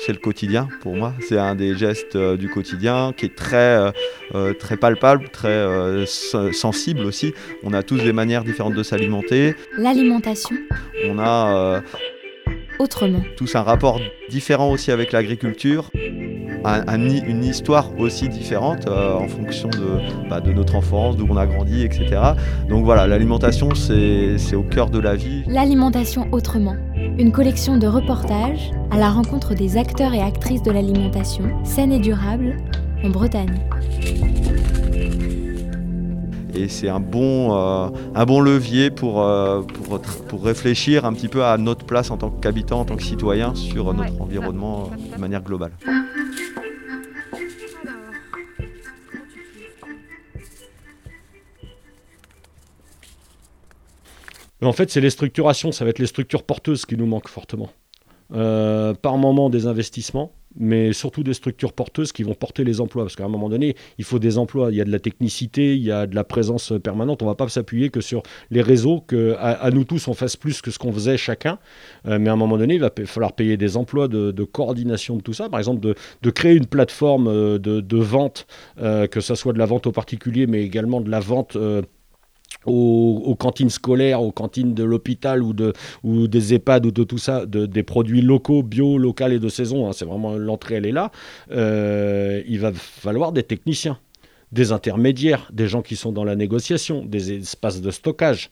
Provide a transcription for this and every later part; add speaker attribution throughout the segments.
Speaker 1: C'est le quotidien pour moi, c'est un des gestes euh, du quotidien qui est très, euh, euh, très palpable, très sensible aussi. On a tous des manières différentes de s'alimenter.
Speaker 2: L'alimentation.
Speaker 1: On a
Speaker 2: autrement.
Speaker 1: Tous un rapport différent aussi avec l'agriculture. une histoire aussi différente en fonction de, bah, de notre enfance, d'où on a grandi, etc. Donc voilà, l'alimentation, c'est au cœur de la vie.
Speaker 2: L'alimentation autrement une collection de reportages à la rencontre des acteurs et actrices de l'alimentation saine et durable en Bretagne.
Speaker 1: Et c'est un, bon, euh, un bon levier pour, euh, pour, pour, réfléchir un petit peu à notre place en tant qu'habitant, en tant que citoyen sur notre environnement de manière globale.
Speaker 3: En fait, c'est les structurations, ça va être les structures porteuses qui nous manquent fortement. Euh, par moment des investissements, mais surtout des structures porteuses qui vont porter les emplois. Parce qu'à un moment donné, il faut des emplois. Il y a de la technicité, il y a de la présence permanente. On ne va pas s'appuyer que sur les réseaux, que à, nous tous on fasse plus que ce qu'on faisait chacun. Euh, mais à un moment donné, il va falloir payer des emplois de, coordination de tout ça. Par exemple, de, créer une plateforme euh, de, vente, que ce soit de la vente aux particuliers, mais également de la vente aux, cantines scolaires, aux cantines de l'hôpital ou, de, ou des EHPAD ou de tout ça, de, des produits locaux, bio, local et de saison, hein, c'est vraiment l'entrée, elle est là, euh, il va falloir des techniciens, des intermédiaires, des gens qui sont dans la négociation, des espaces de stockage.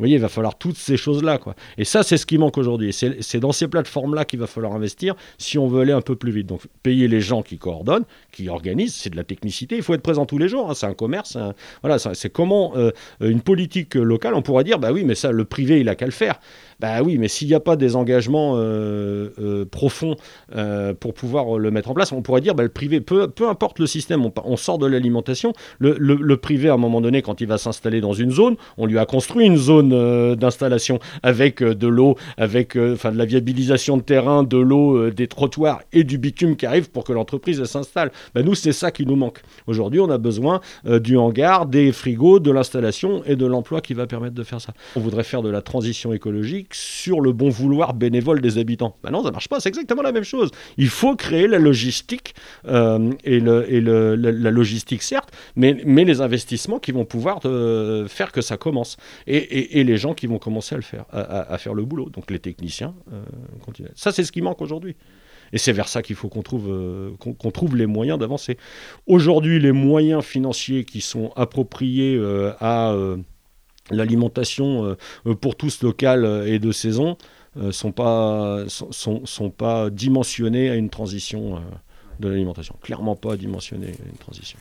Speaker 3: Voyez, il va falloir toutes ces choses-là. Quoi. Et ça, c'est ce qui manque aujourd'hui. C'est dans ces plateformes-là qu'il va falloir investir si on veut aller un peu plus vite. Donc, payer les gens qui coordonnent, qui organisent, c'est de la technicité. Il faut être présent tous les jours. Hein. C'est un commerce. Voilà, c'est comment euh, une politique locale, on pourrait dire, bah oui, mais ça, le privé, il a qu'à le faire. Bah oui, mais s'il n'y a pas des engagements euh, euh, profonds euh, pour pouvoir le mettre en place, on pourrait dire bah, le privé, peu, peu importe le système, on, sort de l'alimentation. Le, privé, à un moment donné, quand il va s'installer dans une zone, on lui a construit une zone d'installation avec de l'eau, avec de la viabilisation de terrain, de l'eau, des trottoirs et du bitume qui arrive pour que l'entreprise s'installe. Bah, nous, c'est ça qui nous manque. Aujourd'hui, on a besoin du hangar, des frigos, de l'installation et de l'emploi qui va permettre de faire ça. On voudrait faire de la transition écologique sur le bon vouloir bénévole des habitants. Ben non, ça marche pas, c'est exactement la même chose. Il faut créer la logistique, euh, et, la, logistique certes, mais, les investissements qui vont pouvoir euh, faire que ça commence. Et, les gens qui vont commencer à le faire, à, faire le boulot. Donc les techniciens euh. Ça, c'est ce qui manque aujourd'hui. Et c'est vers ça qu'il faut qu'on trouve, qu'on trouve les moyens d'avancer. Aujourd'hui, les moyens financiers qui sont appropriés à l'alimentation euh, pour tous locale et de saison euh, sont pas, sont, pas dimensionnés à une transition euh, de l'alimentation. Clairement pas dimensionnés à une transition.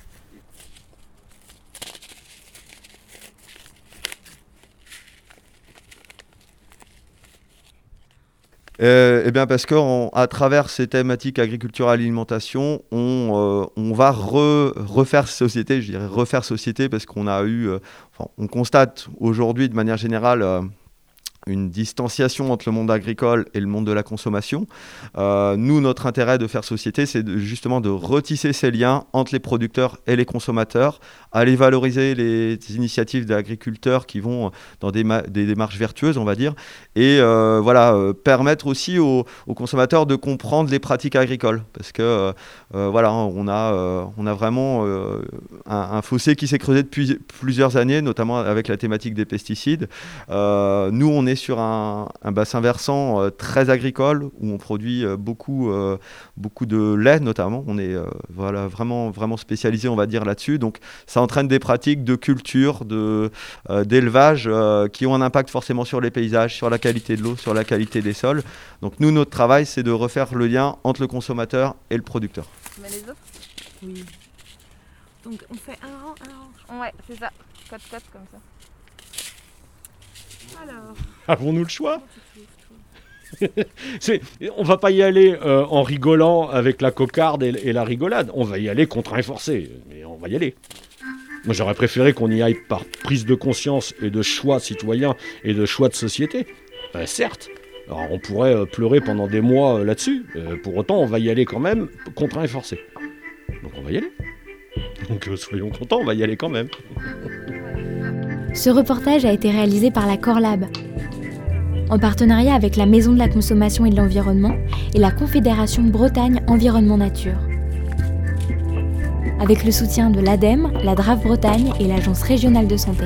Speaker 1: Eh bien parce qu'à travers ces thématiques agriculture alimentation, on, on va refaire société, je dirais refaire société parce qu'on a eu, on constate aujourd'hui de manière générale euh, une distanciation entre le monde agricole et le monde de la consommation. Euh, nous, notre intérêt de faire société, c'est justement de retisser ces liens entre les producteurs et les consommateurs, aller valoriser les initiatives d'agriculteurs qui vont dans des, démarches vertueuses, on va dire, et euh, voilà, euh, permettre aussi aux, consommateurs de comprendre les pratiques agricoles, parce que voilà, on a, on a vraiment un, fossé qui s'est creusé depuis plusieurs années, notamment avec la thématique des pesticides. nous, on est sur un, bassin versant euh, très agricole où on produit euh, beaucoup, euh, beaucoup de lait notamment. On est voilà, vraiment, vraiment spécialisé, on va dire, là-dessus. Donc ça entraîne des pratiques de culture, de, d'élevage qui ont un impact forcément sur les paysages, sur la qualité de l'eau, sur la qualité des sols. Donc nous, notre travail, c'est de refaire le lien entre le consommateur et le producteur.
Speaker 4: Tu mets les autres? Oui. Donc on fait un rang, un rang. Ouais, c'est ça. Comme ça.
Speaker 3: Avons-nous le choix? On va pas y aller euh, en rigolant avec la cocarde et, la rigolade. On va y aller contraint et forcé. Mais on va y aller. Moi, j'aurais préféré qu'on y aille par prise de conscience et de choix citoyen et de choix de société. Ben, certes. Alors, on pourrait euh, pleurer pendant des mois euh, là-dessus. pour autant, on va y aller quand même contraint et forcé. Donc, on va y aller. Donc, soyons contents, on va y aller quand même.
Speaker 2: Ce reportage a été réalisé par la Corlab, en partenariat avec la Maison de la Consommation et de l'Environnement et la Confédération Bretagne Environnement Nature. Avec le soutien de l'ADEME, la DRAF Bretagne et l'Agence régionale de santé.